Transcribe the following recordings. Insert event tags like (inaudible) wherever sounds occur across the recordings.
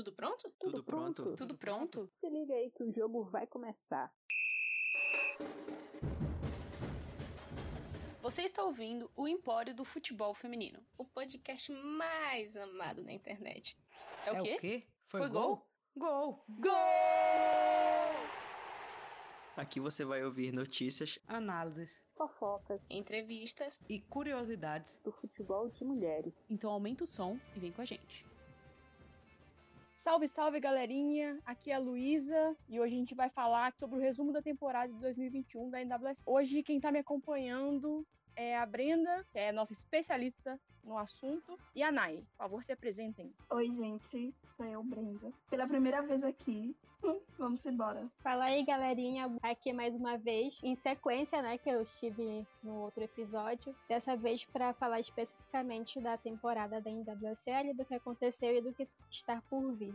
Tudo pronto? Tudo pronto. Tudo pronto? Se liga aí que o jogo vai começar. Você está ouvindo o Empório do Futebol Feminino. O podcast mais amado na internet. É o é quê? o quê? Foi gol? Gol! Gol! Aqui você vai ouvir notícias, Análises Fofocas Entrevistas. e curiosidades. do futebol de mulheres. Então aumenta o som e vem com a gente. Salve, salve, galerinha! Aqui é a Luísa e hoje a gente vai falar sobre o resumo da temporada de 2021 da NWS. Hoje quem tá me acompanhando é a Brenda, que é nossa especialista no assunto, e a Nai. Por favor, se apresentem. Oi, gente, sou eu, Brenda. Pela primeira vez aqui, vamos embora. Fala aí, galerinha, aqui mais uma vez, em sequência, né, que eu estive no outro episódio, dessa vez para falar especificamente da temporada da NWSL, do que aconteceu e do que está por vir.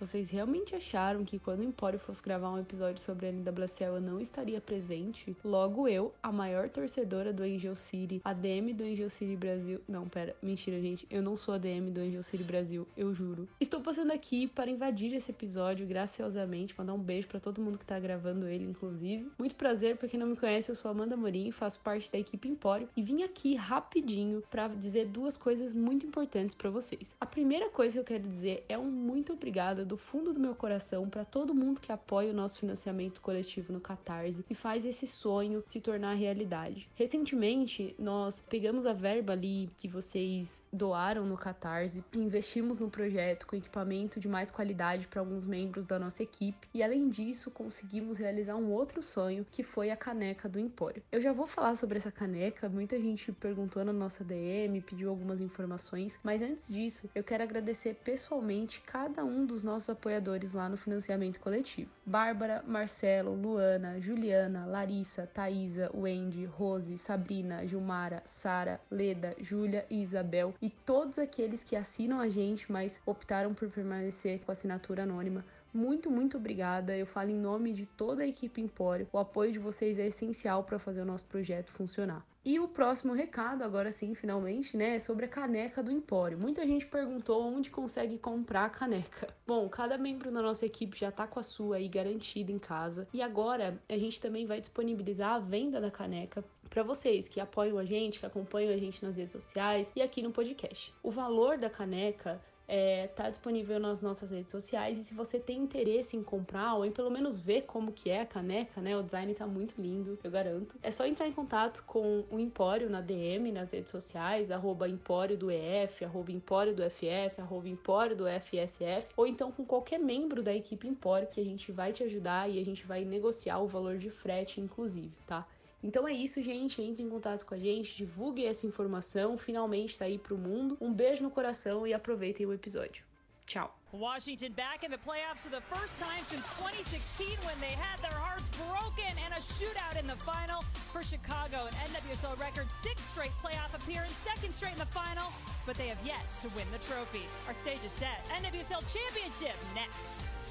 Vocês realmente acharam que quando o Empório fosse gravar um episódio sobre a NWSL eu não estaria presente? Logo eu, a maior torcedora do Angel City, a DM do Angel City Brasil. Não, pera, mentira, gente. Eu não sou a DM do Angel City Brasil, eu juro. Estou passando aqui para invadir esse episódio graciosamente, mandar um beijo para todo mundo que tá gravando ele, inclusive. Muito prazer, pra quem não me conhece, eu sou Amanda Morim, faço parte da equipe Empório e vim aqui rapidinho para dizer duas coisas muito importantes para vocês. A primeira coisa que eu quero dizer é um muito obrigada do fundo do meu coração para todo mundo que apoia o nosso financiamento coletivo no Catarse e faz esse sonho se tornar realidade. Recentemente, nós pegamos a verba ali que vocês doaram no Catarse investimos no projeto com equipamento de mais qualidade para alguns membros da nossa equipe e além disso, conseguimos realizar um outro sonho que foi a caneca do Empório. Eu já vou falar sobre essa caneca, muita gente perguntou na nossa DM, pediu algumas informações, mas antes disso, eu quero agradecer pessoalmente cada um dos nossos apoiadores lá no financiamento coletivo. Bárbara, Marcelo, Luana, Juliana, Larissa, Thaisa, Wendy, Rose, Sabrina, Gilmara, Sara, Leda, Júlia e Isabel e todos aqueles que assinam a gente, mas optaram por permanecer com assinatura anônima. Muito, muito obrigada. Eu falo em nome de toda a equipe Empório. O apoio de vocês é essencial para fazer o nosso projeto funcionar. E o próximo recado, agora sim, finalmente, né, é sobre a caneca do Empório. Muita gente perguntou onde consegue comprar a caneca. (laughs) Bom, cada membro da nossa equipe já tá com a sua aí garantida em casa. E agora a gente também vai disponibilizar a venda da caneca para vocês que apoiam a gente, que acompanham a gente nas redes sociais e aqui no podcast. O valor da caneca é, tá disponível nas nossas redes sociais e se você tem interesse em comprar ou em pelo menos ver como que é a caneca, né? O design tá muito lindo, eu garanto. É só entrar em contato com o Empório na DM, nas redes sociais, arroba Empório do EF, arroba Empório do FF, arroba Empório do FSF, ou então com qualquer membro da equipe Empório que a gente vai te ajudar e a gente vai negociar o valor de frete, inclusive, tá? Então é isso, gente. Entre em contato com a gente, divulgue essa informação. Finalmente tá aí pro mundo. Um beijo no coração e aproveitem o episódio. Tchau. Washington back in the playoffs for the first time since 2016 when they had their hearts broken and a shootout in the final for Chicago. An NWSL record sixth straight playoff appearance, second straight in the final, but they have yet to win the trophy. Our stage is set. NWSL Championship next.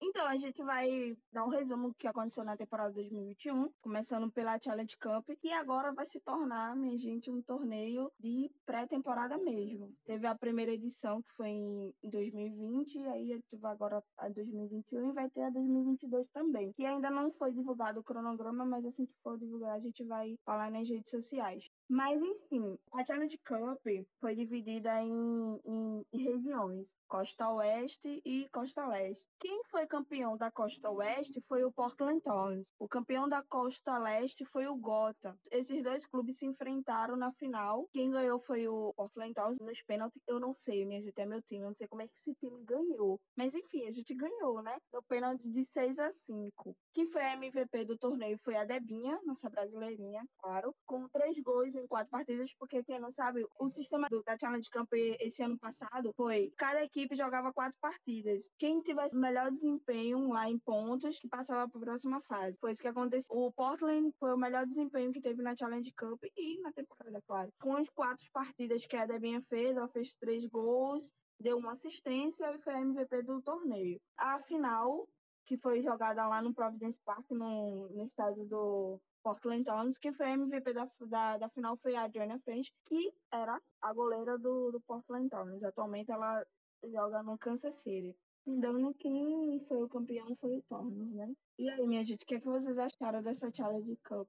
Então, a gente vai dar um resumo do que aconteceu na temporada 2021, começando pela Challenge Cup, que agora vai se tornar, minha gente, um torneio de pré-temporada mesmo. Teve a primeira edição, que foi em 2020, e aí teve agora a 2021 e vai ter a 2022 também, que ainda não foi divulgado o cronograma, mas assim que for divulgado a gente vai falar nas redes sociais. Mas, enfim, a Challenge Cup foi dividida em, em, em regiões, Costa Oeste e Costa Leste. Quem foi campeão da Costa Oeste foi o Portland Thorns. O campeão da Costa Leste foi o Gotha. Esses dois clubes se enfrentaram na final. Quem ganhou foi o Portland Thorns nos pênaltis. Eu não sei, minha gente, é meu time. Eu não sei como é que esse time ganhou. Mas, enfim, a gente ganhou, né? No pênalti de 6 a 5. Quem foi a MVP do torneio foi a Debinha, nossa brasileirinha, claro, com três gols em quatro partidas, porque quem não sabe, o sistema do, da Challenge Cup esse ano passado foi cada equipe jogava quatro partidas. Quem tivesse melhor desempenho lá em pontos, que passava para a próxima fase. Foi isso que aconteceu. O Portland foi o melhor desempenho que teve na Challenge Cup e na temporada, claro. Com as quatro partidas que a Debinha fez, ela fez três gols, deu uma assistência e foi a MVP do torneio. A final, que foi jogada lá no Providence Park, no, no estádio do Portland Thorns, que foi a MVP da, da, da final foi a Adriana French, que era a goleira do, do Portland Thorns. Atualmente ela joga no Kansas City. Então, quem foi o campeão foi o Thorns, né? E aí, minha gente, o que, é que vocês acharam dessa Challenge Cup?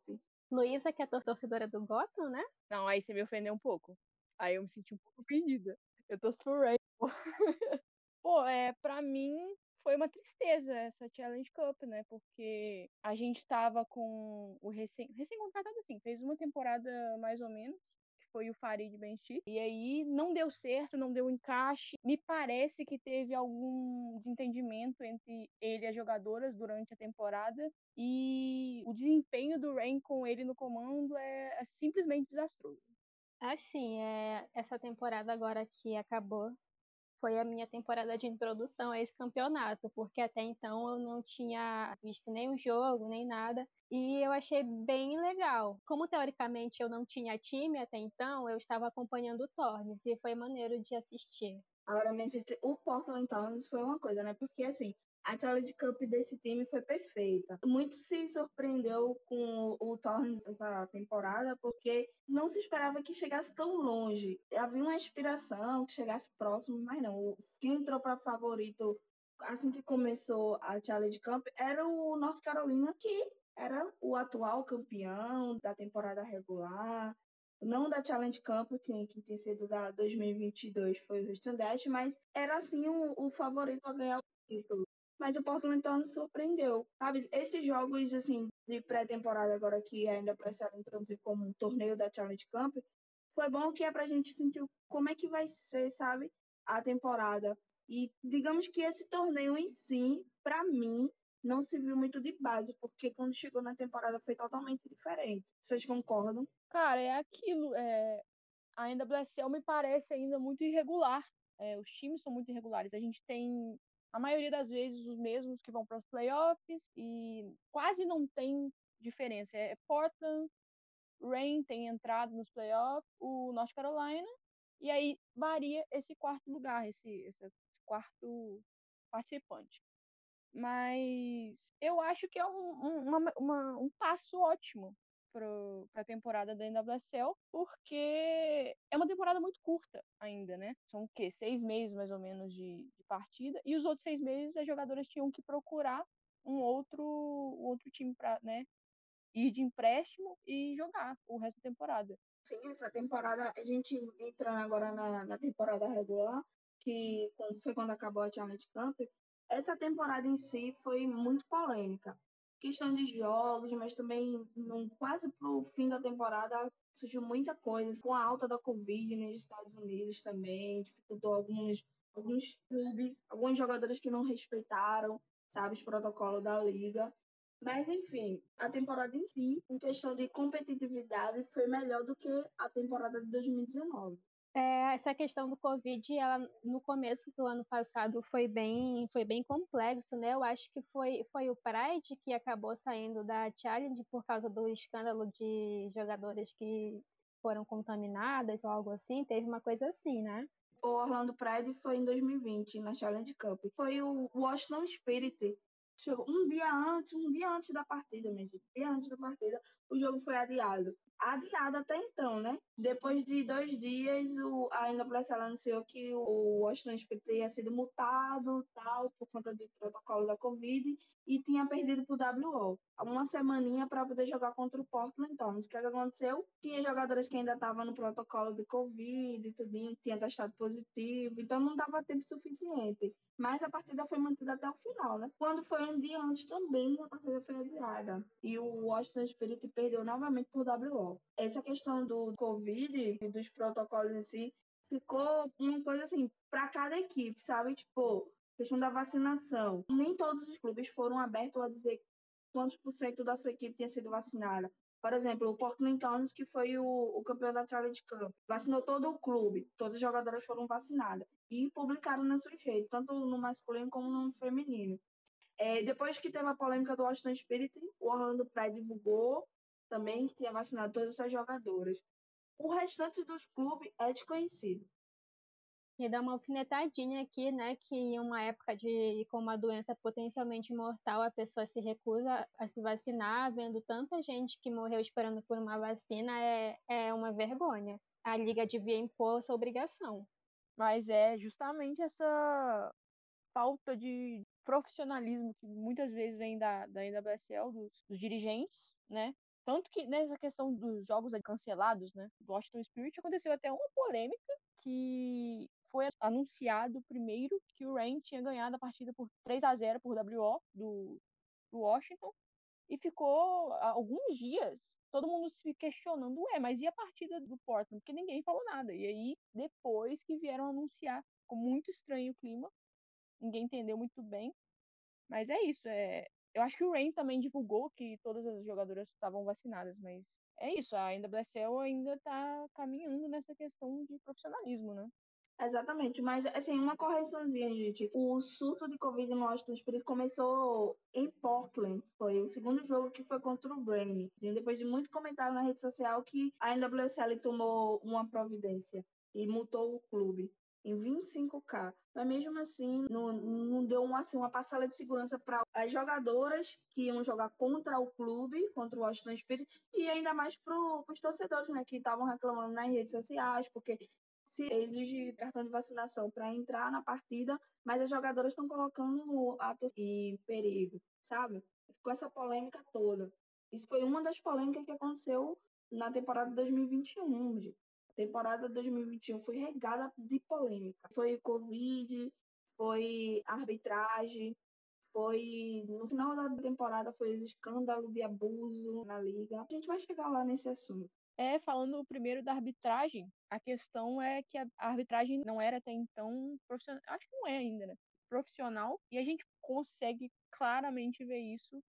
Luísa, que é torcedora do Gotham, né? Não, aí você me ofendeu um pouco. Aí eu me senti um pouco ofendida. Eu torço pro Ray. Pô, é, pra mim foi uma tristeza essa Challenge Cup, né? Porque a gente tava com o recém, recém-contratado assim, fez uma temporada mais ou menos, que foi o Farid Benchi, e aí não deu certo, não deu encaixe. Me parece que teve algum desentendimento entre ele e as jogadoras durante a temporada, e o desempenho do Rain com ele no comando é, é simplesmente desastroso. Assim, é, essa temporada agora que acabou foi a minha temporada de introdução a esse campeonato, porque até então eu não tinha visto nenhum jogo, nem nada, e eu achei bem legal. Como teoricamente eu não tinha time até então, eu estava acompanhando o Tornes e foi maneiro de assistir. Agora, o Portland Tornes foi uma coisa, né? Porque assim, a challenge cup desse time foi perfeita. Muito se surpreendeu com o Torres essa temporada, porque não se esperava que chegasse tão longe. Havia uma inspiração que chegasse próximo, mas não. Quem entrou para favorito assim que começou a challenge cup era o North Carolina, que era o atual campeão da temporada regular. Não da Challenge Cup, que, que tinha sido da 2022 foi o Houston Dash, mas era assim o, o favorito a ganhar o título mas o Portland Thorns surpreendeu, sabe? Esses jogos, assim, de pré-temporada agora que ainda precisaram introduzir como um torneio da Challenge Camp, foi bom que é pra gente sentir como é que vai ser, sabe, a temporada. E digamos que esse torneio em si, para mim, não se viu muito de base, porque quando chegou na temporada foi totalmente diferente. Vocês concordam? Cara, é aquilo. É... A NWSL me parece ainda muito irregular. É, os times são muito irregulares. A gente tem a maioria das vezes os mesmos que vão para os playoffs e quase não tem diferença. É Portland, Rain tem entrado nos playoffs, o North Carolina, e aí varia esse quarto lugar, esse, esse quarto participante. Mas eu acho que é um, um, uma, uma, um passo ótimo para a temporada da NWSL, porque é uma temporada muito curta ainda, né? São o quê? Seis meses mais ou menos de, de partida. E os outros seis meses as jogadoras tinham que procurar um outro, um outro time para né, ir de empréstimo e jogar o resto da temporada. Sim, essa temporada, a gente entrando agora na, na temporada regular, que foi quando acabou a Challenge Camp, essa temporada em si foi muito polêmica questão de jogos, mas também no, quase pro fim da temporada surgiu muita coisa, com a alta da Covid nos Estados Unidos também, dificultou alguns, alguns clubes, alguns jogadores que não respeitaram, sabe, os protocolos da liga. Mas, enfim, a temporada em si, em questão de competitividade, foi melhor do que a temporada de 2019. É, essa questão do Covid, ela, no começo do ano passado foi bem, foi bem complexo, né? Eu acho que foi, foi o Pride que acabou saindo da Challenge por causa do escândalo de jogadores que foram contaminadas ou algo assim. Teve uma coisa assim, né? O Orlando Pride foi em 2020, na Challenge Cup. Foi o Washington Spirit. Um dia antes, um dia antes da partida, mesmo. Um dia antes da partida, o jogo foi adiado adiada até então, né? Depois de dois dias, o, a NWSL anunciou que o Washington Spirit tinha sido multado, tal, por conta do protocolo da Covid, e tinha perdido pro WO. Uma semaninha para poder jogar contra o Portland Thorns. O que, é aconteceu? Tinha jogadores que ainda estavam no protocolo de Covid e tudinho, tinha testado positivo, então não dava tempo suficiente. Mas a partida foi mantida até o final, né? Quando foi um dia antes também, a partida foi adiada. E o Washington Spirit perdeu novamente por WO. Essa questão do Covid e dos protocolos em si ficou uma coisa assim, para cada equipe, sabe? Tipo, questão da vacinação. Nem todos os clubes foram abertos a dizer quantos por cento da sua equipe tinha sido vacinada. Por exemplo, o Portland Thorns, que foi o, o campeão da Challenge Cup, vacinou todo o clube, todas as jogadoras foram vacinadas e publicaram nas suas redes, tanto no masculino como no feminino. É, depois que teve a polêmica do Washington Spirit, o Orlando Pride divulgou também que tinha vacinado todas as jogadoras. O restante dos clubes é desconhecido. E dar uma alfinetadinha aqui, né? Que em uma época de com uma doença potencialmente mortal, a pessoa se recusa a se vacinar, vendo tanta gente que morreu esperando por uma vacina, é, é uma vergonha. A Liga devia impor essa obrigação. Mas é justamente essa falta de profissionalismo que muitas vezes vem da, da NWSL, dos, dos dirigentes, né? Tanto que nessa questão dos jogos cancelados, né? Do Washington Spirit aconteceu até uma polêmica que foi anunciado primeiro que o Rain tinha ganhado a partida por 3 a 0 por WO do, do Washington e ficou alguns dias todo mundo se questionando, ué, mas e a partida do Portland? Porque ninguém falou nada. E aí, depois que vieram anunciar, ficou muito estranho o clima, ninguém entendeu muito bem. Mas é isso, é... eu acho que o Rain também divulgou que todas as jogadoras estavam vacinadas, mas é isso, a NWSL ainda está caminhando nessa questão de profissionalismo, né? Exatamente, mas assim, uma correçãozinha, gente. O surto de Covid no Washington Spirit começou em Portland. Foi o segundo jogo que foi contra o Brain. Depois de muito comentário na rede social que a NWSL tomou uma providência e multou o clube em 25k. Mas mesmo assim, não, não deu uma, assim, uma parcela de segurança para as jogadoras que iam jogar contra o clube, contra o Washington Spirit, e ainda mais para os torcedores, né, que estavam reclamando nas redes sociais, porque se exige cartão de vacinação para entrar na partida, mas as jogadoras estão colocando atos em perigo, sabe? Ficou essa polêmica toda. Isso foi uma das polêmicas que aconteceu na temporada 2021, gente. A temporada 2021 foi regada de polêmica. Foi Covid, foi arbitragem, foi no final da temporada foi escândalo de abuso na liga. A gente vai chegar lá nesse assunto. É, falando primeiro da arbitragem, a questão é que a arbitragem não era até então profissional, acho que não é ainda, né? Profissional, e a gente consegue claramente ver isso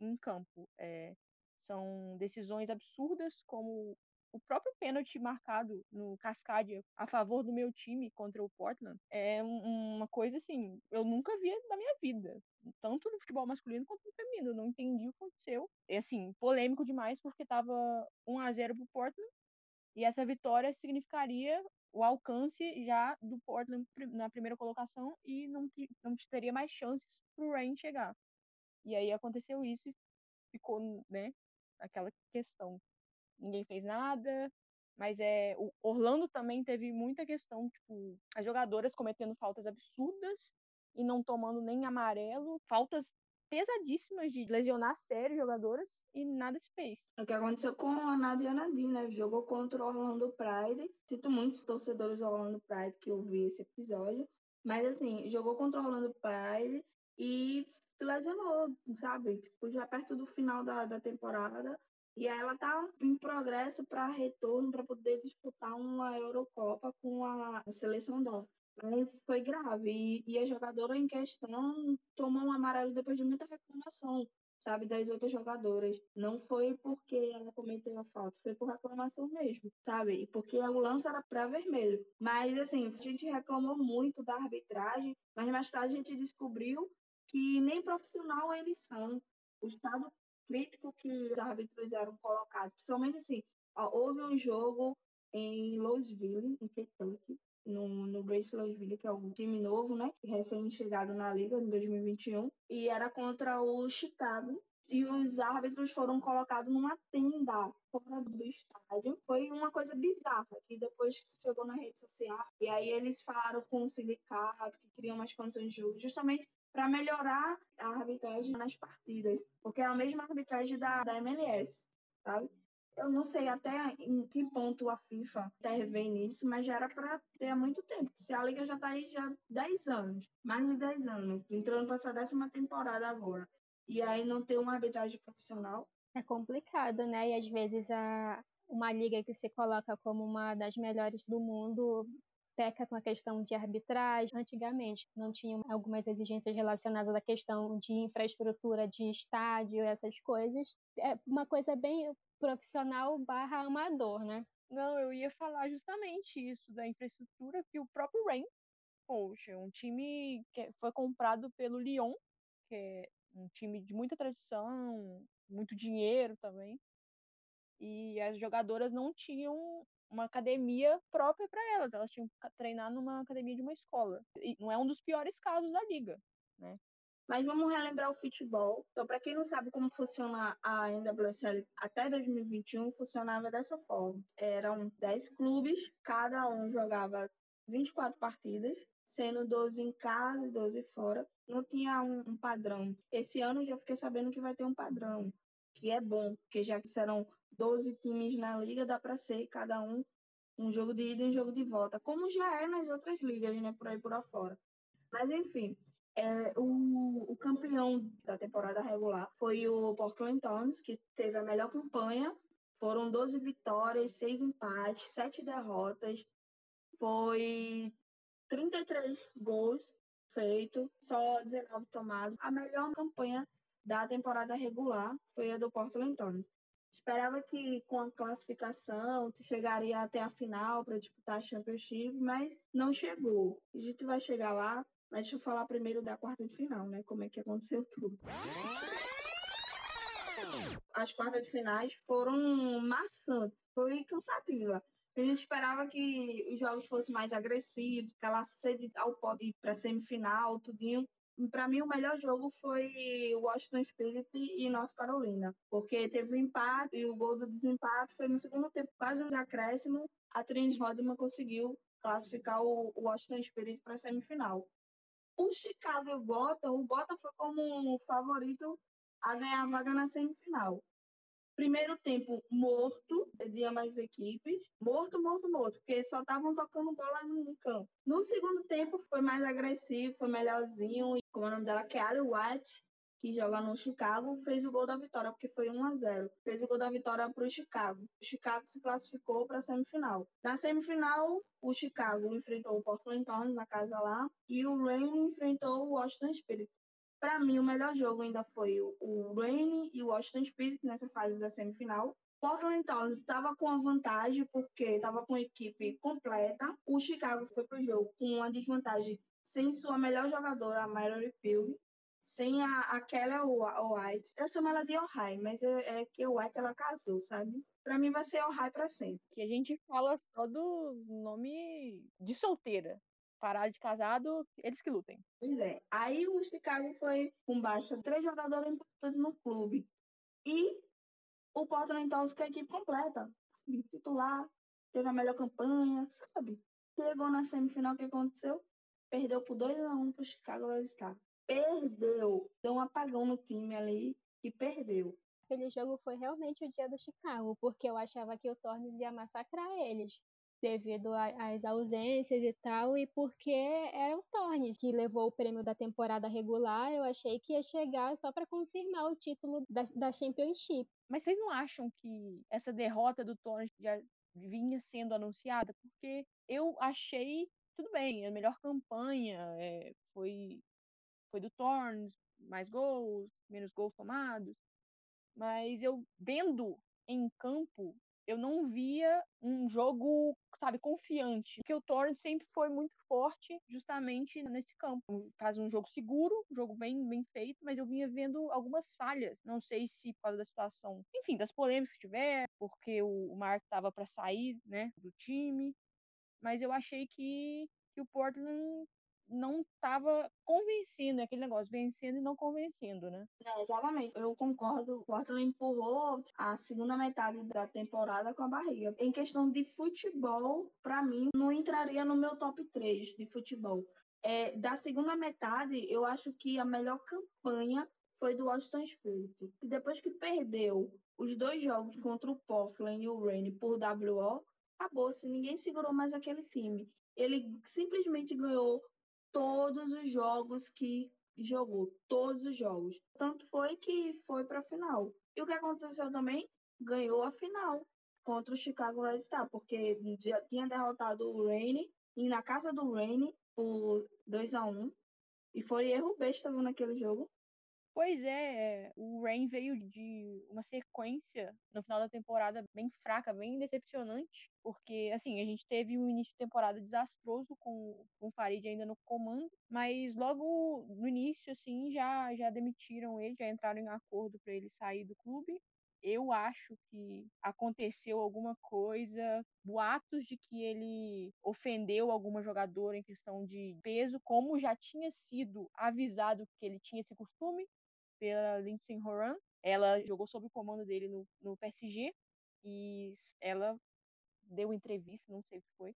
em campo. É, são decisões absurdas, como o próprio pênalti marcado no Cascadia a favor do meu time contra o Portland é uma coisa assim, eu nunca vi na minha vida, tanto no futebol masculino quanto no feminino, eu não entendi o que aconteceu. É assim, polêmico demais porque tava 1 a 0 pro Portland e essa vitória significaria o alcance já do Portland na primeira colocação e não, não teria mais chances pro Rain chegar. E aí aconteceu isso e ficou, né, aquela questão ninguém fez nada. Mas é, o Orlando também teve muita questão, tipo, as jogadoras cometendo faltas absurdas e não tomando nem amarelo, faltas pesadíssimas de lesionar sério jogadoras e nada se fez. O que aconteceu com a Nadia Nadine, né? Jogou contra o Orlando Pride. Sinto muitos torcedores do Orlando Pride que eu vi esse episódio. Mas assim, jogou contra o Orlando Pride e lesionou, sabe? Tipo, já perto do final da, da temporada. E ela tá em progresso para retorno para poder disputar uma Eurocopa com a seleção dela. Mas foi grave. E, e, a jogadora em questão tomou um amarelo depois de muita reclamação, sabe, das outras jogadoras. Não foi porque ela cometeu a falta, foi por reclamação mesmo, sabe? E porque o lance era para vermelho. Mas, assim, a gente reclamou muito da arbitragem, mas mais tarde a gente descobriu que nem profissional eles são. O estado crítico que os árbitros eram colocados, principalmente assim, ó, houve um jogo em Louisville, em Kentucky, no, no Grace Louisville, que é um time novo, né, recém-chegado na liga em 2021, e era contra o Chicago, e os árbitros foram colocados numa tenda fora do estádio. Foi uma coisa bizarra, que depois chegou na rede social, e aí eles falaram com o sindicato que queriam mais condições de jogo, justamente para melhorar a arbitragem nas partidas, porque é a mesma arbitragem da, da MLS, sabe? Eu não sei até em que ponto a FIFA intervém nisso, mas já era para ter há muito tempo. Se a liga já está aí já 10 anos, mais de 10 anos, entrando para essa décima temporada agora, e aí não ter uma arbitragem profissional. É complicado, né? E às vezes a, uma liga que se coloca como uma das melhores do mundo peca com a questão de arbitragem. Antigamente não tinham algumas exigências relacionadas à questão de infraestrutura de estádio, essas coisas. É uma coisa bem profissional barra amador, né? Não, eu ia falar justamente isso da infraestrutura que o próprio Rain, poxa, um time que foi comprado pelo Lyon, que é um time de muita tradição, muito dinheiro também. E as jogadoras não tinham uma academia própria para elas. Elas tinham que treinar numa academia de uma escola. E não é um dos piores casos da liga, né? Mas vamos relembrar o futebol. Então, para quem não sabe como funciona a NWSL até 2021, funcionava dessa forma. Eram 10 clubes, cada um jogava 24 partidas, sendo 12 em casa e 12 fora. Não tinha um, um padrão. Esse ano eu já fiquei sabendo que vai ter um padrão, que é bom, porque já serão 12 times na liga, dá para ser cada um um jogo de ida e um jogo de volta, como já é nas outras ligas, né, por aí por afora. Mas enfim, é, o, o, campeão da temporada regular foi o Portland Thorns, que teve a melhor campanha. Foram 12 vitórias, 6 empates, 7 derrotas. Foi 33 gols feitos, só 19 tomados. A melhor campanha da temporada regular foi a do Portland Thorns. Esperava que com a classificação chegaria até a final para disputar a Championship, mas não chegou. A gente vai chegar lá, mas deixa eu falar primeiro da quarta de final, né? Como é que aconteceu tudo. As quartas de finais foram maçantes, foi cansativa. A gente esperava que os jogos fossem mais agressivos, que ela cede ao pote para semifinal, tudinho para mim o melhor jogo foi Washington Spirit e North Carolina, porque teve um empate e o gol do desempate foi no segundo tempo, quase um acréscimo, a Trini Rodman conseguiu classificar o Washington Spirit para a semifinal. O Chicago e o Gota, o Gota foi como favorito a ganhar a vaga na semifinal. Primeiro tempo morto de as equipes. Morto, morto, morto, porque só estavam tocando bola no campo. No segundo tempo foi mais agressivo, foi melhorzinho. E, como é o nome dela, Ali White, que joga no Chicago, fez o gol da vitória, porque foi 1 a 0 Fez o gol da vitória para o Chicago. O Chicago se classificou para a semifinal. Na semifinal, o Chicago enfrentou o Portland Thorns na casa lá, e o Rain enfrentou o Washington Spirit. Para mim, o melhor jogo ainda foi o, Rain e o Washington Spirit nessa fase da semifinal. Portland Thorns estava com a vantagem porque estava com a equipe completa. O Chicago foi para o jogo com uma desvantagem sem sua melhor jogadora, a Mallory Field, sem a, a Kelly White. Eu chamo ela de Ohio, mas é, é que o White ela casou, sabe? Para mim vai ser Ohio para sempre. Que a gente fala só do nome de solteira parar de casado, eles que lutem. Pois é. Aí o Chicago foi com baixa três jogadores importantes no clube. E o Portland Thorns com a equipe completa. Titular, teve a melhor campanha, sabe? Chegou na semifinal, o que aconteceu? Perdeu por 2 a 1 um pro Chicago All Star. Perdeu. Deu um apagão no time ali e perdeu. Aquele jogo foi realmente o dia do Chicago, porque eu achava que o Tornes ia massacrar eles devido às ausências e tal, e porque era o Tornes que levou o prêmio da temporada regular, eu achei que ia chegar só para confirmar o título da, da Championship. Mas vocês não acham que essa derrota do Tornes já vinha sendo anunciada? Porque eu achei, tudo bem, a melhor campanha é, foi, foi do Tornes, mais gols, menos gols tomados, mas eu vendo em campo eu não via um jogo, sabe, confiante. Porque o Torrent sempre foi muito forte justamente nesse campo. Faz um jogo seguro, um jogo bem, bem feito, mas eu vinha vendo algumas falhas. Não sei se por causa da situação, enfim, das polêmicas que tiver, porque o, o Mark tava para sair, né, do time. Mas eu achei que, que o Portland não estava convencendo, é aquele negócio, vencendo e não convencendo, né? É, exatamente, eu concordo. O Portland empurrou a segunda metade da temporada com a barriga. Em questão de futebol, para mim, não entraria no meu top 3 de futebol. É, da segunda metade, eu acho que a melhor campanha foi do Washington Spirit. Depois que perdeu os dois jogos contra o Portland e o Rain por WO, acabou-se, ninguém segurou mais aquele time. Ele simplesmente ganhou todos os jogos que jogou, todos os jogos. Tanto foi que foi para a final. E o que aconteceu também? Ganhou a final contra o Chicago Red Star, porque já tinha derrotado o Rainy e na casa do Rainy por 2 a 1 e foi erro besta naquele jogo. Pois é, o Rain veio de uma sequência no final da temporada bem fraca, bem decepcionante, porque assim, a gente teve um início de temporada desastroso com, com o Farid ainda no comando, mas logo no início assim já já demitiram ele, já entraram em acordo para ele sair do clube. Eu acho que aconteceu alguma coisa, boatos de que ele ofendeu alguma jogadora em questão de peso, como já tinha sido avisado que ele tinha esse costume pela Lindsay Horan. Ela jogou sob o comando dele no, no PSG e ela deu entrevista, não sei o que foi,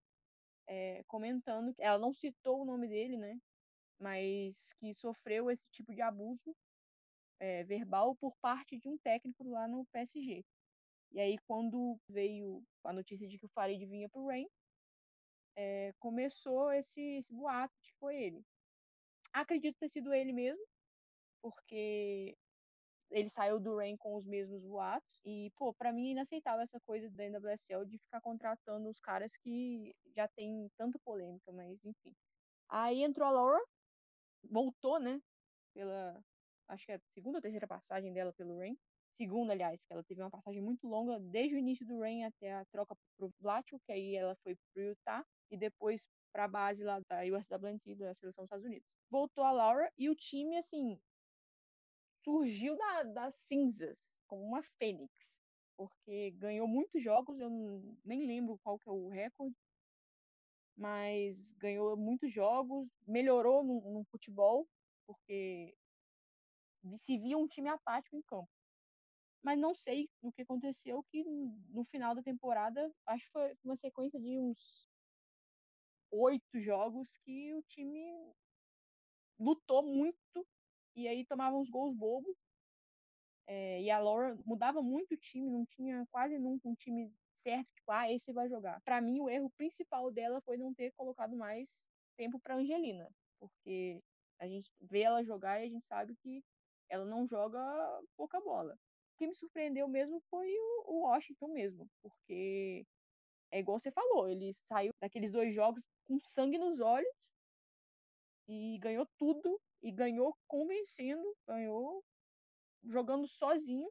é, comentando, ela não citou o nome dele, né? Mas que sofreu esse tipo de abuso é, verbal por parte de um técnico lá no PSG. E aí, quando veio a notícia de que o Farid vinha para o Rain, é, começou esse, esse boato de que foi ele. Acredito ter sido ele mesmo, porque ele saiu do Rain com os mesmos boatos. E, pô, pra mim é inaceitável essa coisa da NWSL de ficar contratando os caras que já tem tanta polêmica, mas enfim. Aí entrou a Laura, voltou, né? Pela. Acho que é a segunda ou terceira passagem dela pelo Rain. Segunda, aliás, que ela teve uma passagem muito longa, desde o início do Rain até a troca pro Blatchel, que aí ela foi pro Utah, e depois pra base lá da USWNT, da Seleção dos Estados Unidos. Voltou a Laura e o time, assim, surgiu da, das cinzas, como uma fênix, porque ganhou muitos jogos, eu nem lembro qual que é o recorde, mas ganhou muitos jogos, melhorou no, no futebol, porque se via um time apático em campo. Mas não sei o que aconteceu, que no final da temporada, acho que foi uma sequência de uns oito jogos que o time lutou muito e aí tomava uns gols bobos. É, e a Laura mudava muito o time, não tinha quase nunca um time certo, tipo, ah, esse vai jogar. Para mim, o erro principal dela foi não ter colocado mais tempo para Angelina, porque a gente vê ela jogar e a gente sabe que ela não joga pouca bola. O que me surpreendeu mesmo foi o, o Washington mesmo, porque é igual você falou, ele saiu daqueles dois jogos com sangue nos olhos e ganhou tudo e ganhou convencendo, ganhou jogando sozinho.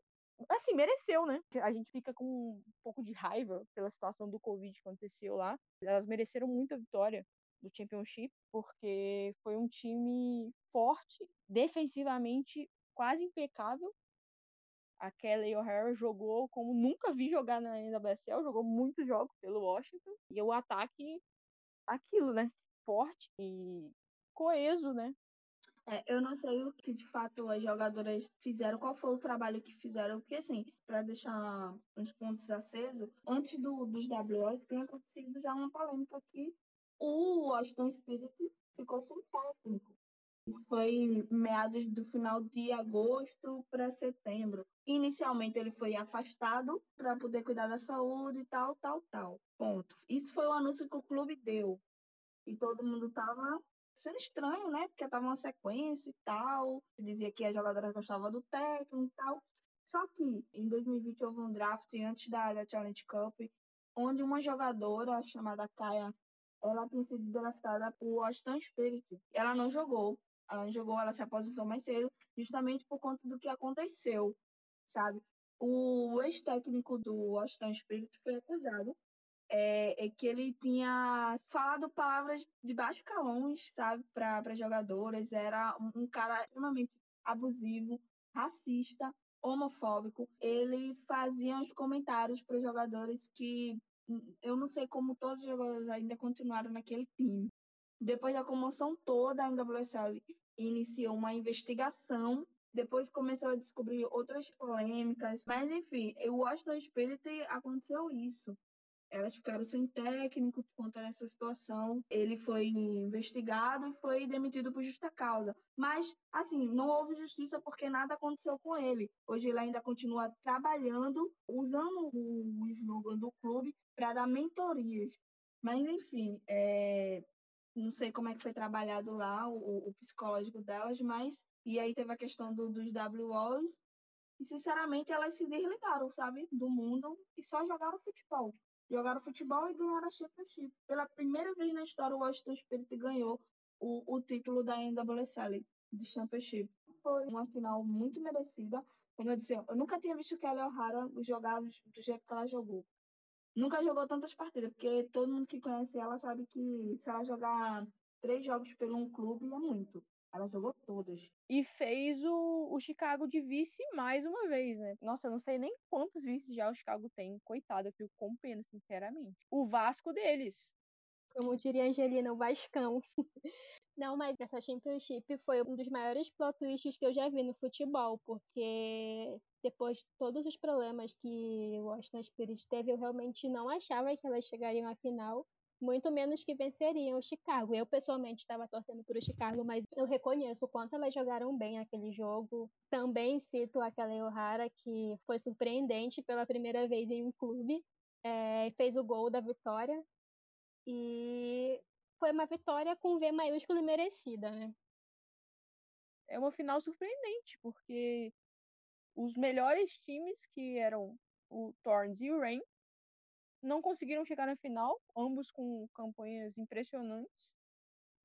Assim, mereceu, né? A gente fica com um pouco de raiva pela situação do Covid que aconteceu lá. Elas mereceram muito a vitória do Championship, porque foi um time forte, defensivamente quase impecável. A Kelly O'Hara jogou como nunca vi jogar na NWSL, jogou muitos jogos pelo Washington. E o ataque, aquilo, né? Forte e coeso, né? É, eu não sei o que de fato as jogadoras fizeram, qual foi o trabalho que fizeram, porque assim, para deixar uns pontos acesos, antes do, dos WOs tem acontecido já uma polêmica que o Washington Spirit ficou sem técnico. Isso foi meados do final de agosto para setembro. Inicialmente ele foi afastado para poder cuidar da saúde e tal, tal, tal. Ponto. Isso foi o anúncio que o clube deu. E todo mundo tava sendo estranho, né? Porque tava uma sequência e tal. Dizia que a jogadora gostava do técnico e tal. Só que em 2020 houve um draft antes da, da Challenge Cup, onde uma jogadora chamada Kaya, ela tinha sido draftada por Washington Spirit. Ela não jogou. Ela não jogou, ela se aposentou mais cedo, justamente por conta do que aconteceu, sabe? O ex-técnico do Washington Spirit foi acusado é, é, que ele tinha falado palavras de baixo calão, sabe, para jogadoras. Era um, um cara extremamente abusivo, racista, homofóbico. Ele fazia uns comentários para os jogadores que hum, eu não sei como todos os jogadores ainda continuaram naquele time. Depois da comoção toda, a NWSL iniciou uma investigação. Depois começou a descobrir outras polêmicas. Mas, enfim, o Washington Spirit aconteceu isso elas ficaram sem técnico por conta dessa situação. Ele foi investigado e foi demitido por justa causa. Mas, assim, não houve justiça porque nada aconteceu com ele. Hoje ele ainda continua trabalhando, usando o slogan do clube para dar mentorias. Mas, enfim, é... não sei como é que foi trabalhado lá o, o psicológico delas, mas. E aí teve a questão do, dos WOs. E, sinceramente, elas se desligaram, sabe, do mundo e só jogaram futebol jogaram futebol e ganharam a Championship. Pela primeira vez na história, o Washington Spirit ganhou o, o título da NWSL de Championship. Foi uma final muito merecida. Como eu disse, eu nunca tinha visto Kelly O'Hara jogar do jeito que ela jogou. Nunca jogou tantas partidas, porque todo mundo que conhece ela sabe que se ela jogar três jogos pelo um clube é muito. Ela jogou todas. E fez o, o Chicago de vice mais uma vez, né? Nossa, eu não sei nem quantos vices já o Chicago tem. Coitado, eu fico com pena, sinceramente. O Vasco deles. Como diria a Angelina, o Vascão. (laughs) Não, mas essa Championship foi um dos maiores plot twists que eu já vi no futebol, porque depois de todos os problemas que o Washington Spirit teve, eu realmente não achava que elas chegariam à final, muito menos que venceriam o Chicago. Eu, pessoalmente, estava torcendo para o Chicago, mas eu reconheço o quanto elas jogaram bem aquele jogo. Também cito a Kelly O'Hara, que foi surpreendente pela primeira vez em um clube, é, fez o gol da vitória. E foi uma vitória com V maiúsculo e merecida, né? É uma final surpreendente, porque os melhores times, que eram o Thorns e o Rain, não conseguiram chegar na final, ambos com campanhas impressionantes.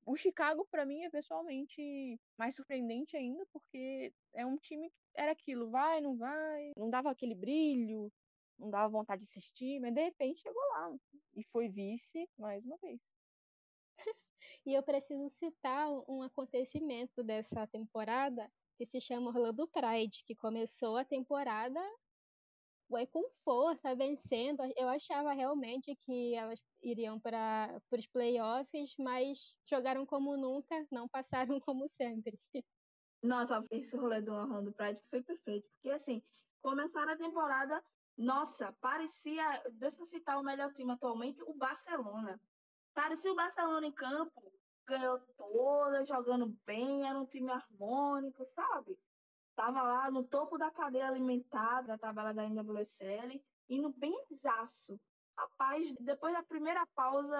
O Chicago, para mim, é pessoalmente mais surpreendente ainda, porque é um time que era aquilo, vai, não vai, não dava aquele brilho, não dava vontade de assistir, mas de repente chegou lá e foi vice mais uma vez. (laughs) E eu preciso citar um acontecimento dessa temporada que se chama Orlando Pride, que começou a temporada foi com força, vencendo. Eu achava realmente que elas iriam para os playoffs, mas jogaram como nunca, não passaram (laughs) como sempre. Nossa, esse rolê do Orlando Pride foi perfeito, porque assim, começaram a temporada, nossa, parecia, deixa eu citar o melhor time atualmente, o Barcelona. Parecia o Barcelona em campo, ganhou toda, jogando bem, era um time harmônico, sabe? Tava lá no topo da cadeia alimentar da tabela da NWSL, indo bem desaço. Rapaz, depois da primeira pausa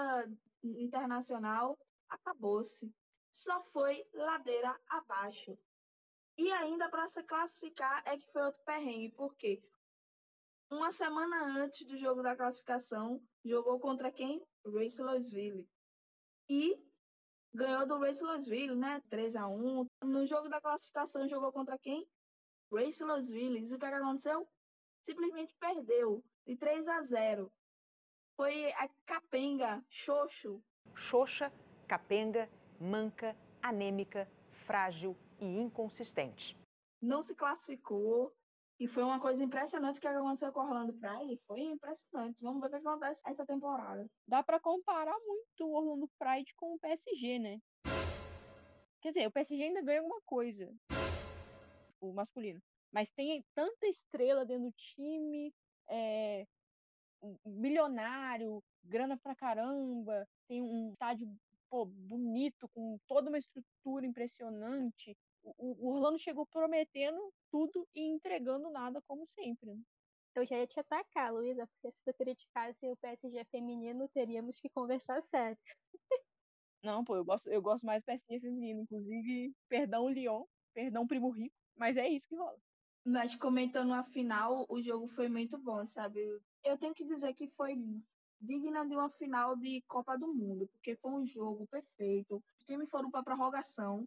internacional, acabou-se. Só foi ladeira abaixo. E ainda para se classificar é que foi outro perrengue, porque uma semana antes do jogo da classificação, jogou contra quem? Race Louisville. E ganhou do Race Louisville, né? 3 a 1 No jogo da classificação, jogou contra quem? Race Louisville. E o que aconteceu? Simplesmente perdeu de 3 a 0. Foi a capenga, xoxo. Xoxa, capenga, manca, anêmica, frágil e inconsistente. Não se classificou, e foi uma coisa impressionante que aconteceu com o Orlando Pride. Foi impressionante. Vamos ver o que acontece essa temporada. Dá para comparar muito o Orlando Pride com o PSG, né? Quer dizer, o PSG ainda ganha alguma coisa. O masculino. Mas tem tanta estrela dentro do time, é, milionário, grana pra caramba, tem um estádio pô, bonito, com toda uma estrutura impressionante o Orlando chegou prometendo tudo e entregando nada, como sempre. Né? Eu já ia te atacar, Luísa, porque se tu criticasse o PSG feminino, teríamos que conversar sério. Não, pô, eu gosto, eu gosto mais do PSG feminino. Inclusive, perdão, Lyon, perdão, Primo Rico, mas é isso que rola. Mas comentando a final, o jogo foi muito bom, sabe? Eu tenho que dizer que foi digna de uma final de Copa do Mundo, porque foi um jogo perfeito. Os times foram para prorrogação,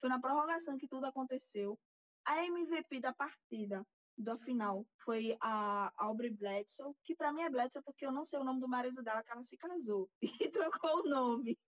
foi na prorrogação que tudo aconteceu. A MVP da partida, da final, foi a Aubrey Bledsoe, que para mim é Bledsoe porque eu não sei o nome do marido dela, que ela se casou (laughs) e trocou o nome.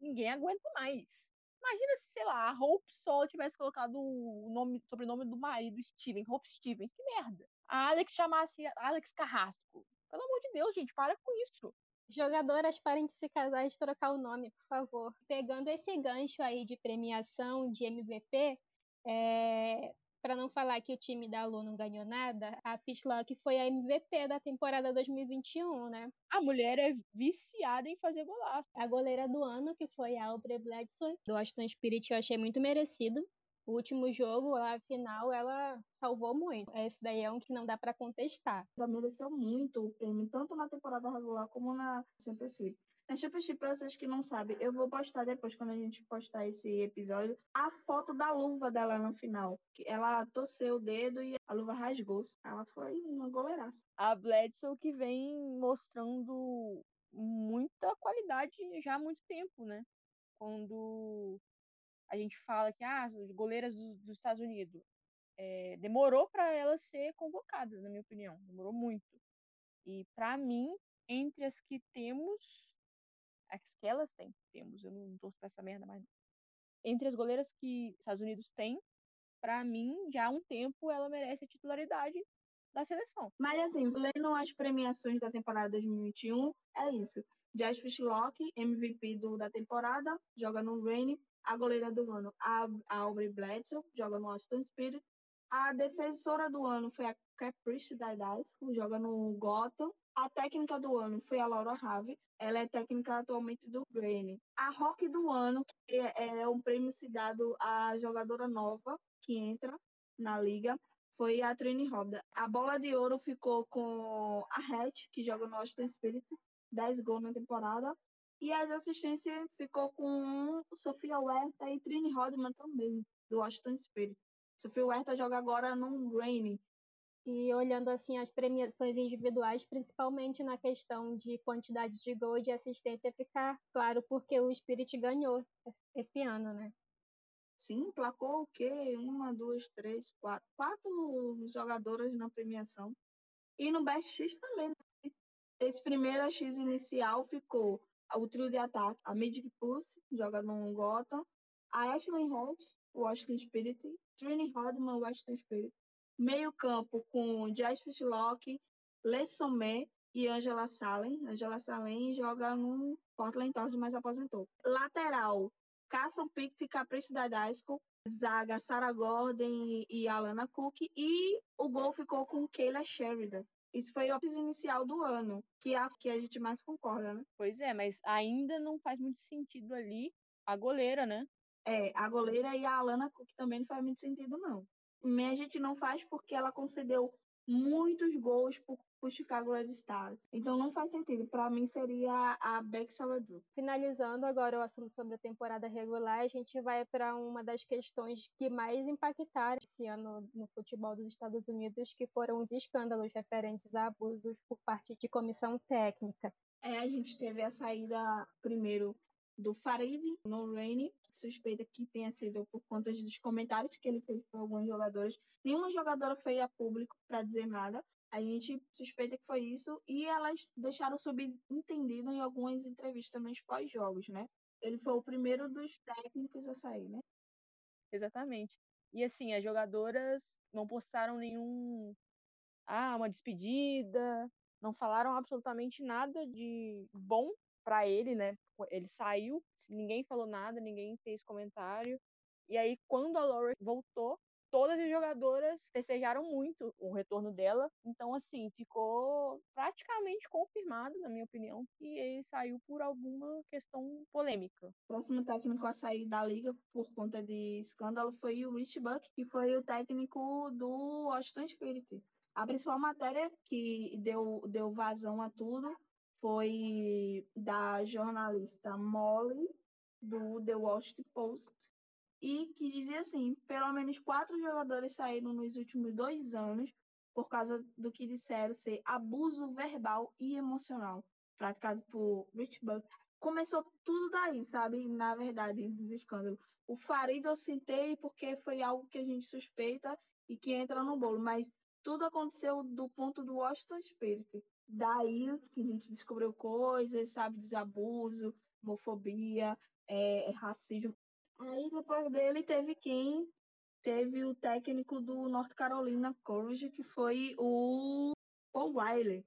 Ninguém aguenta mais. Imagina se, sei lá, a Hope Sol tivesse colocado o nome, sobrenome do marido, Steven, Hope Stevens. Que merda. A Alex chamasse Alex Carrasco. Pelo amor de Deus, gente, para com isso. Jogadoras parem de se casar e de trocar o nome, por favor. Pegando esse gancho aí de premiação de MVP, é... para não falar que o time da Lu não ganhou nada, a Fishlock foi a MVP da temporada 2021, né? A mulher é viciada em fazer golaço. A goleira do ano, que foi a Aubrey Bledsoe, do Washington Spirit, eu achei muito merecido o último jogo, a final, ela salvou muito. Esse daí é um que não dá para contestar. Ela mereceu muito o prêmio, tanto na temporada regular como na Championship. Na Championship, para vocês que não sabem, eu vou postar depois, quando a gente postar esse episódio, a foto da luva dela no final. Ela torceu o dedo e a luva rasgou-se. Ela foi uma goleiraça. A Bledsoe que vem mostrando muita qualidade já há muito tempo, né? Quando a gente fala que ah, as goleiras do, dos Estados Unidos é, demorou para ela ser convocada, na minha opinião, demorou muito. E para mim, entre as que temos, as que elas têm, temos, eu não torço pra essa merda mais. entre as goleiras que os Estados Unidos têm, para mim, já há um tempo ela merece a titularidade da seleção. Mas assim, lendo as premiações da temporada 2021, é isso. Jazz Fishlock, MVP do, da temporada, joga no Rain. A goleira do ano, a, a Aubrey Bledsoe, joga no Austin Spirit. A defensora do ano foi a Caprice Dardasco, joga no Gotham. A técnica do ano foi a Laura Have, ela é técnica atualmente do Brain. A Rock do ano é, é um prêmio se dado à jogadora nova que entra na liga, foi a Trini Robda. A bola de ouro ficou com a Hatch, que joga no Austin Spirit, 10 gols na temporada. E as assistências ficou com Sofia Huerta e Trini Rodman também, do Washington Spirit. Sofia Huerta joga agora no Rainy. E olhando assim as premiações individuais, principalmente na questão de quantidade de gol e de assistência, fica claro porque o Spirit ganhou esse ano, né? Sim, placou o quê? Uma, duas, três, quatro. Quatro jogadoras na premiação. E no Best X também. Né? Esse primeiro X inicial ficou o trio de ataque, a Magic Pussy, joga no Gotham, a Ashley Head, Washington Spirit, Trini Rodman, Washington Spirit. Meio campo com Jazz Fishlock, Lessomé e Angela Salen. Angela Salen joga no Portland Thorns, mas aposentou. Lateral, Carson Pickett e Caprice Dadasco. Zaga, Sarah Gordon e Alana Cook. E o gol ficou com Kayla Sheridan. Isso foi o inicial do ano, que é a que a gente mais concorda, né? Pois é, mas ainda não faz muito sentido ali a goleira, né? É, a goleira e a Alana Cook também não faz muito sentido, não. Mas a gente não faz porque ela concedeu muitos gols por, por Chicago Red Stars. Então não faz sentido. Para mim seria a Beck Saladru. Finalizando agora o assunto sobre a temporada regular, a gente vai para uma das questões que mais impactaram esse ano no futebol dos Estados Unidos, que foram os escândalos referentes a abusos por parte de comissão técnica. É, a gente teve a saída primeiro do Farid no Rainy, suspeita que tenha sido por conta dos comentários que ele fez para alguns jogadores. Nenhuma jogadora foi a público para dizer nada. A gente suspeita que foi isso e elas deixaram subentendido em algumas entrevistas nos pós-jogos, né? Ele foi o primeiro dos técnicos a sair, né? Exatamente. E assim, as jogadoras não postaram nenhum ah, uma despedida, não falaram absolutamente nada de bom para ele, né? Ele saiu, ninguém falou nada, ninguém fez comentário. E aí, quando a Laura voltou, todas as jogadoras festejaram muito o retorno dela. Então, assim, ficou praticamente confirmado, na minha opinião, que ele saiu por alguma questão polêmica. O próximo técnico a sair da liga por conta de escândalo foi o Rich Buck, que foi o técnico do Washington Spirit. A principal matéria que deu, deu vazão a tudo foi da jornalista Molly, do The Washington Post, e que dizia assim: pelo menos quatro jogadores saíram nos últimos dois anos por causa do que disseram ser abuso verbal e emocional praticado por Rich Buck. Começou tudo daí, sabe? Na verdade, dos escândalos. O Farid eu citei porque foi algo que a gente suspeita e que entra no bolo, mas tudo aconteceu do ponto do Washington Spirit. Daí que a gente descobriu coisas, sabe, desabuso, homofobia, é, racismo. Aí depois dele teve quem? Teve o técnico do North Carolina Courage, que foi o Paul Riley.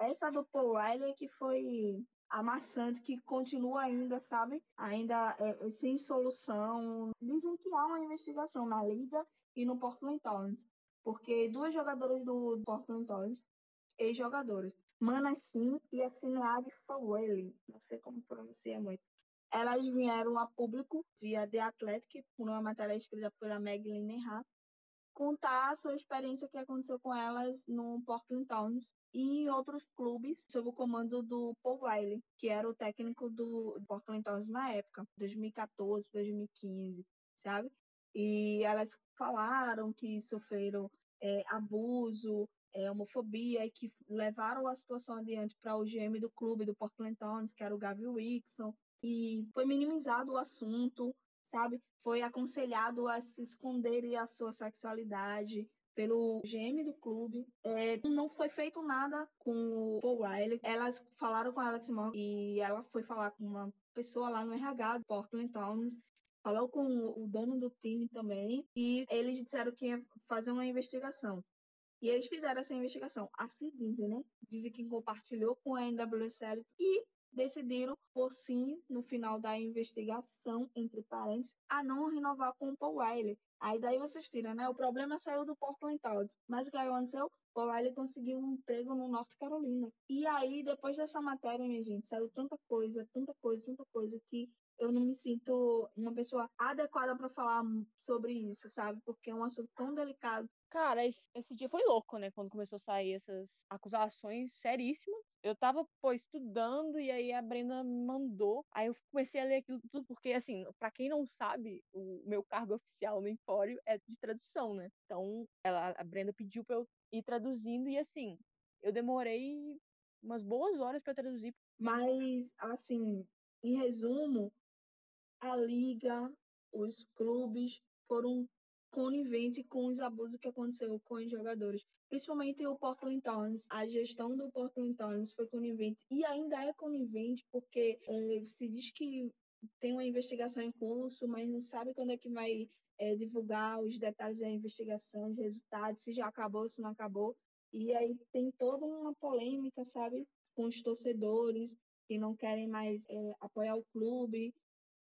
Essa do Paul Riley que foi amassante, que continua ainda, sabe? Ainda é, sem solução. Dizem que há uma investigação na Liga e no Portland Thorns. Porque duas jogadoras do Portland Thorns ex-jogadoras. Mana Sim e a Cineade Faweli, não sei como pronuncia muito. Elas vieram a público via The Athletic, por uma matéria escrita pela Meg Linehan, contar a sua experiência que aconteceu com elas no Portland Towns e em outros clubes sob o comando do Paul Riley, que era o técnico do Portland Towns na época, 2014, 2015, sabe? E elas falaram que sofreram é, abuso, é, homofobia e que levaram a situação adiante para o GM do clube do Portland Towns, que era o Gavi Wilson, e foi minimizado o assunto, sabe? Foi aconselhado a se esconder a sua sexualidade pelo GM do clube. É, não foi feito nada com o Paul Riley. Elas falaram com a Alex Morgan e ela foi falar com uma pessoa lá no RH do Portland Towns falou com o dono do time também e eles disseram que ia fazer uma investigação. E eles fizeram essa investigação. A dizem, né? Dizem que compartilhou com a NWSL e decidiram, por sim, no final da investigação, entre parênteses, a não renovar com o Paul Riley. Aí daí vocês tiram, né? O problema saiu do Portland Timbers. Mas o que aconteceu? Paul Riley conseguiu um emprego no North Carolina. E aí, depois dessa matéria, minha gente, saiu tanta coisa, tanta coisa, tanta coisa que eu não me sinto uma pessoa adequada para falar sobre isso, sabe? Porque é um assunto tão delicado. Cara, esse, esse, dia foi louco, né? Quando começou a sair essas acusações seríssimas. Eu tava, pô, estudando e aí a Brenda me mandou. Aí eu comecei a ler aquilo tudo, porque, assim, para quem não sabe, o meu cargo (laughs) oficial no Empório é de tradução, né? Então, ela, a Brenda pediu pra eu ir traduzindo e, assim, eu demorei umas boas horas para traduzir. Mas, assim, em resumo, a liga, os clubes foram coniventes com os abusos que aconteceu com os jogadores. Principalmente o Portland Towns. A gestão do Portland Towns foi conivente e ainda é conivente porque é, se diz que tem uma investigação em curso, mas não sabe quando é que vai é, divulgar os detalhes da investigação, os resultados, se já acabou, se não acabou. E aí tem toda uma polêmica, sabe, com os torcedores que não querem mais é, apoiar o clube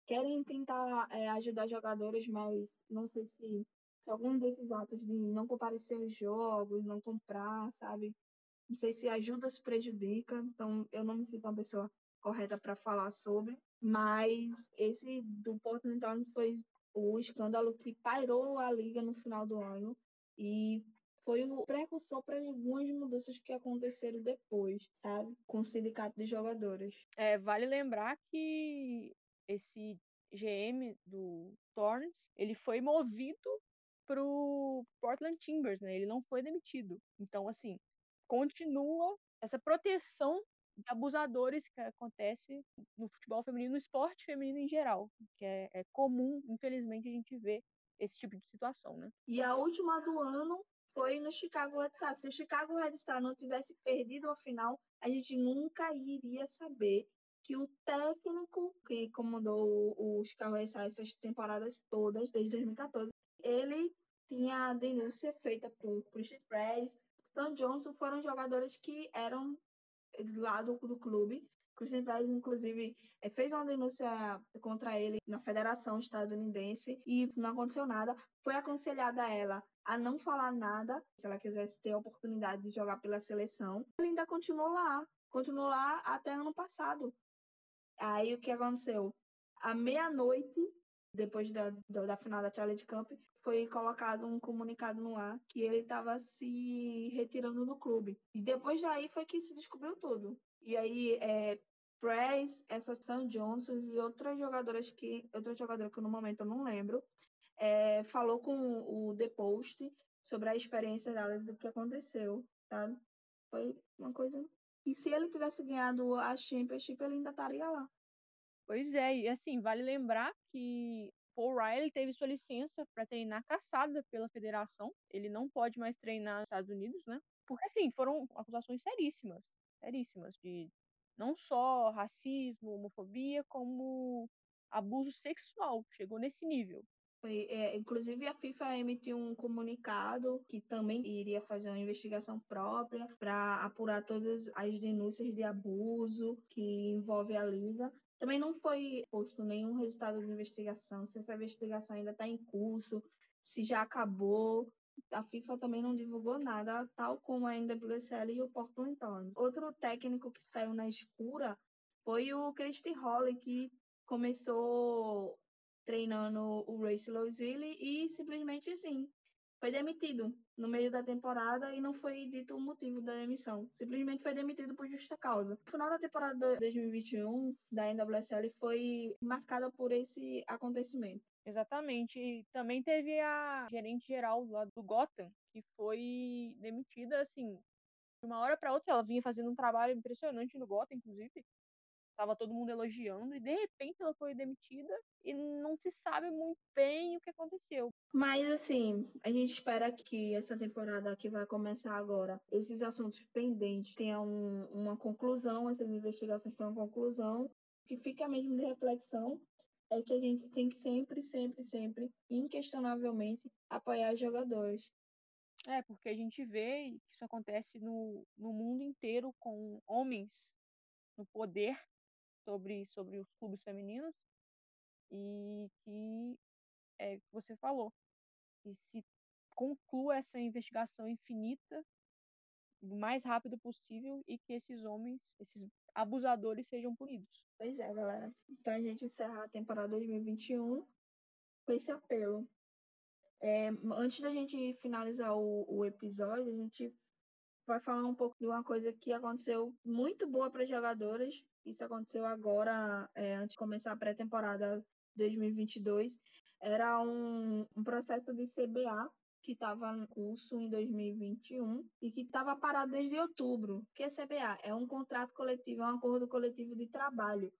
querem tentar é, ajudar jogadores, mas não sei se, se algum desses atos de não comparecer aos jogos, não comprar, sabe? Não sei se ajuda se prejudica, então eu não me sinto uma pessoa correta para falar sobre, mas esse do Portland Timbers foi o escândalo que pairou a liga no final do ano e foi o precursor para algumas mudanças que aconteceram depois, sabe? Com o sindicato de jogadores. É, vale lembrar que esse GM do Thorns, ele foi movido pro Portland Timbers, né? Ele não foi demitido. Então, assim, continua essa proteção de abusadores que acontece no futebol feminino, no esporte feminino em geral, que é, é comum, infelizmente, a gente ver esse tipo de situação, né? E a última do ano foi no Chicago Red Stars. Se o Chicago Red Stars não tivesse perdido a final, a gente nunca iria saber que o técnico que comandou o Chicago Red Stars essas temporadas todas, desde 2014, ele tinha a denúncia feita por Christian Press, Stan Johnson foram jogadores que eram do lado do clube. Christian Press, inclusive, eh, fez uma denúncia contra ele na Federação Estadunidense e não aconteceu nada. Foi aconselhada a ela a não falar nada, se ela quisesse ter a oportunidade de jogar pela seleção. Ele ainda continuou lá, continuou lá até ano passado. Aí o que aconteceu? À meia-noite, depois da, da final da Challenge Cup, foi colocado um comunicado no ar que ele estava se retirando do clube. E depois daí foi que se descobriu tudo. E aí, é, Press, essa Sam Johnson e outras jogadoras que. Outra jogadora que no momento eu não lembro, é, falou com o The Post sobre a experiência delas do que aconteceu, sabe? Foi uma coisa e se ele tivesse ganhado a Championship, ele ainda estaria lá. Pois é, e assim, vale lembrar que Paul Riley teve sua licença para treinar caçada pela federação. Ele não pode mais treinar nos Estados Unidos, né? Porque assim, foram acusações seríssimas, seríssimas de não só racismo, homofobia, como abuso sexual. Chegou nesse nível. Foi, é, inclusive, a FIFA emitiu um comunicado que também iria fazer uma investigação própria para apurar todas as denúncias de abuso que envolve a liga. Também não foi posto nenhum resultado de investigação, se essa investigação ainda está em curso, se já acabou. A FIFA também não divulgou nada, tal como a NWSL e o Portland Thorns. Outro técnico que saiu na escura foi o Christy Holly, que começou treinando o Race Louisville e simplesmente assim foi demitido no meio da temporada e não foi dito o motivo da demissão. Simplesmente foi demitido por justa causa. O final da temporada de 2021 da NWSL foi marcada por esse acontecimento. Exatamente. E também teve a gerente geral lá do Gotham, que foi demitida assim, de uma hora para outra. Ela vinha fazendo um trabalho impressionante no Gotham, inclusive estava todo mundo elogiando, e de repente ela foi demitida e não se sabe muito bem o que aconteceu. Mas assim, a gente espera que essa temporada que vai começar agora, esses assuntos pendentes tenham um, uma conclusão, essas investigações tenham uma conclusão, que fica mesmo de reflexão é que a gente tem que sempre, sempre, sempre, inquestionavelmente, apoiar os jogadores. É, porque a gente vê que isso acontece no, no mundo inteiro com homens no poder sobre, sobre os clubes femininos e que é que você falou. E se conclua essa investigação infinita o mais rápido possível e que esses homens, esses abusadores sejam punidos. Pois é, galera. Então a gente encerra a temporada 2021 com esse apelo. É, antes da gente finalizar o, o episódio, a gente vai falar um pouco de uma coisa que aconteceu muito boa para as jogadoras. Isso aconteceu agora, é, antes de começar a pré-temporada 2022. Era um, um processo de CBA que estava em curso em 2021 e que estava parado desde outubro. Que é CBA? É um contrato coletivo, é um acordo coletivo de trabalho,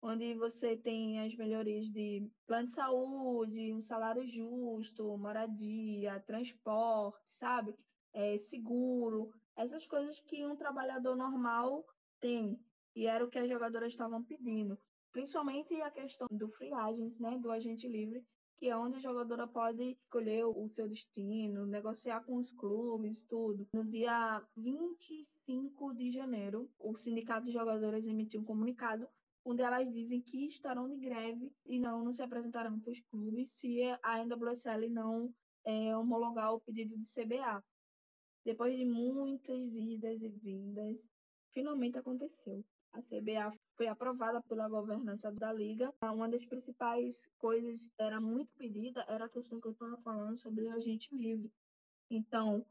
onde você tem as melhorias de plano de saúde, um salário justo, moradia, transporte, sabe? É, seguro, essas coisas que um trabalhador normal tem. E era o que as jogadoras estavam pedindo. Principalmente a questão do free agent, né, do agente livre, que é onde a jogadora pode escolher o seu destino, negociar com os clubes, tudo. No dia 25 de janeiro, o Sindicato de Jogadoras emitiu um comunicado onde elas dizem que estarão de greve e não, não se apresentarão para os clubes se a NWSL não é, homologar o pedido de CBA. Depois de muitas idas e vindas, finalmente aconteceu. A CBA foi aprovada pela governança da liga. Uma das principais coisas que era muito pedida era a questão que eu estava falando sobre agente livre. Então,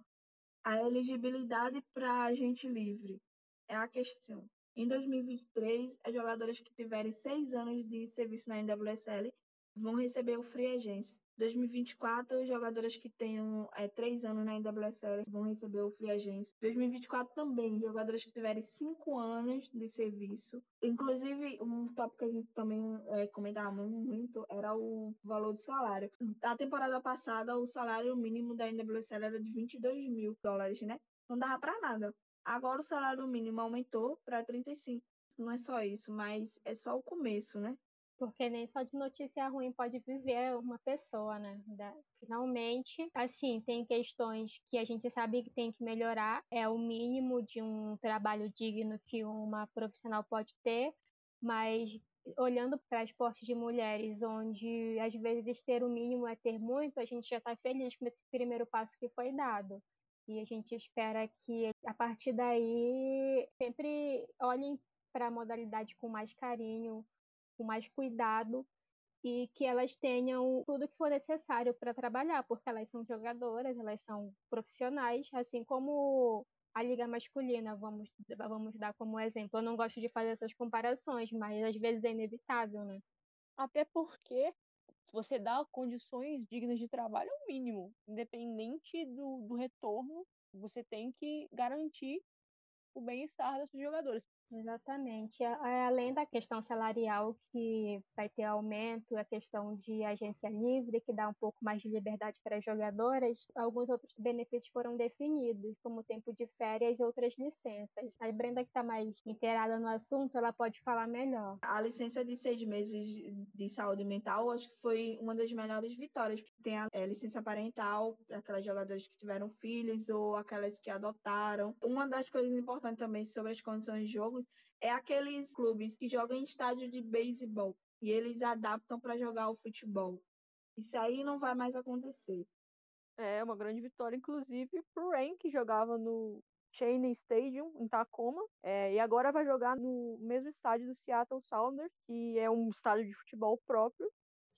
a elegibilidade para agente livre é a questão. Em 2023, as jogadoras que tiverem seis anos de serviço na NWSL vão receber o Free Agents. 2024, jogadoras que tenham é, três anos na NWSL vão receber o Free Agents. 2024 também, jogadoras que tiverem cinco anos de serviço. Inclusive, um tópico que a gente também é, comentava muito era o valor do salário. Na temporada passada, o salário mínimo da NWSL era de 22 mil dólares, né? Não dava para nada. Agora o salário mínimo aumentou para 35. Não é só isso, mas é só o começo, né? Porque nem só de notícia ruim pode viver uma pessoa, né? Finalmente, assim, tem questões que a gente sabe que tem que melhorar, é o mínimo de um trabalho digno que uma profissional pode ter, mas olhando para esportes de mulheres, onde às vezes ter o mínimo é ter muito, a gente já está feliz com esse primeiro passo que foi dado. E a gente espera que a partir daí sempre olhem para a modalidade com mais carinho, com mais cuidado e que elas tenham tudo que for necessário para trabalhar, porque elas são jogadoras, elas são profissionais, assim como a liga masculina, vamos, vamos dar como exemplo. Eu não gosto de fazer essas comparações, mas às vezes é inevitável, né? Até porque você dá condições dignas de trabalho é o mínimo, independente do, do retorno, você tem que garantir o bem-estar das jogadoras. Exatamente. Além da questão salarial, que vai ter aumento, a questão de agência livre, que dá um pouco mais de liberdade para as jogadoras, alguns outros benefícios foram definidos, como tempo de férias e outras licenças. A Brenda, que está mais inteirada no assunto, ela pode falar melhor. A licença de seis meses de saúde mental, acho que foi uma das melhores vitórias. Tem a é, licença parental, aquelas jogadoras que tiveram filhos ou aquelas que adotaram. Uma das coisas importantes também sobre as condições de jogo é aqueles clubes que jogam em estádio de beisebol e eles adaptam para jogar o futebol. Isso aí não vai mais acontecer. É uma grande vitória, inclusive, pro Rain, que jogava no Cheney Stadium, em Tacoma, é, e agora vai jogar no mesmo estádio do Seattle Sounders, que é um estádio de futebol próprio,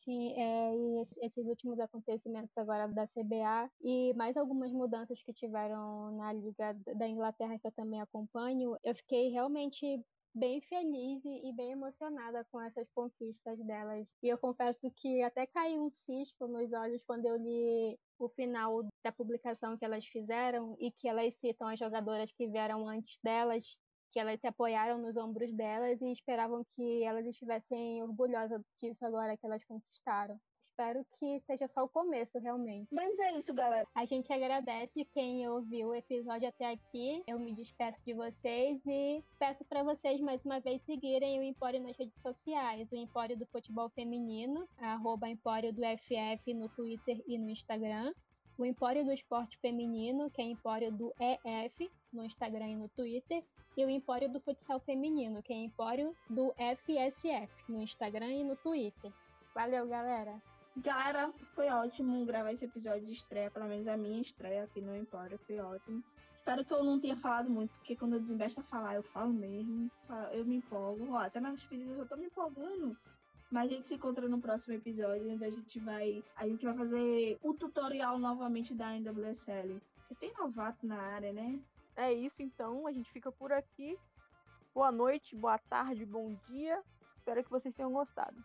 Sim, é, esses últimos acontecimentos agora da CBA e mais algumas mudanças que tiveram na Liga da Inglaterra que eu também acompanho, eu fiquei realmente bem feliz e bem emocionada com essas conquistas delas. E eu confesso que até caiu um cisco nos olhos quando eu li o final da publicação que elas fizeram e que elas citam as jogadoras que vieram antes delas que elas se apoiaram nos ombros delas e esperavam que elas estivessem orgulhosas disso agora que elas conquistaram. espero que seja só o começo, realmente. Mas é isso, galera. A gente agradece quem ouviu o episódio até aqui. Eu me despeço de vocês e peço para vocês mais uma vez seguirem o Empório nas redes sociais, o Empório do Futebol Feminino, arroba Empório do FF no Twitter e no Instagram. O Empório do Esporte Feminino, que é Empório do EF, no Instagram e no Twitter. E o Empório do Futsal Feminino, que é Empório do FSF, no Instagram e no Twitter. Valeu, galera! Galera, foi ótimo gravar esse episódio de estreia, pelo menos a minha estreia aqui no Empório, foi ótimo. Espero que eu não tenha falado muito, porque quando eu desembesto a falar, eu falo mesmo. Eu me empolgo. Ó, até nas despedida eu tô me empolgando. Mas a gente se encontra no próximo episódio, onde a gente vai. A gente vai fazer o tutorial novamente da NWSL. Porque tem novato na área, né? É isso então, a gente fica por aqui. Boa noite, boa tarde, bom dia. Espero que vocês tenham gostado.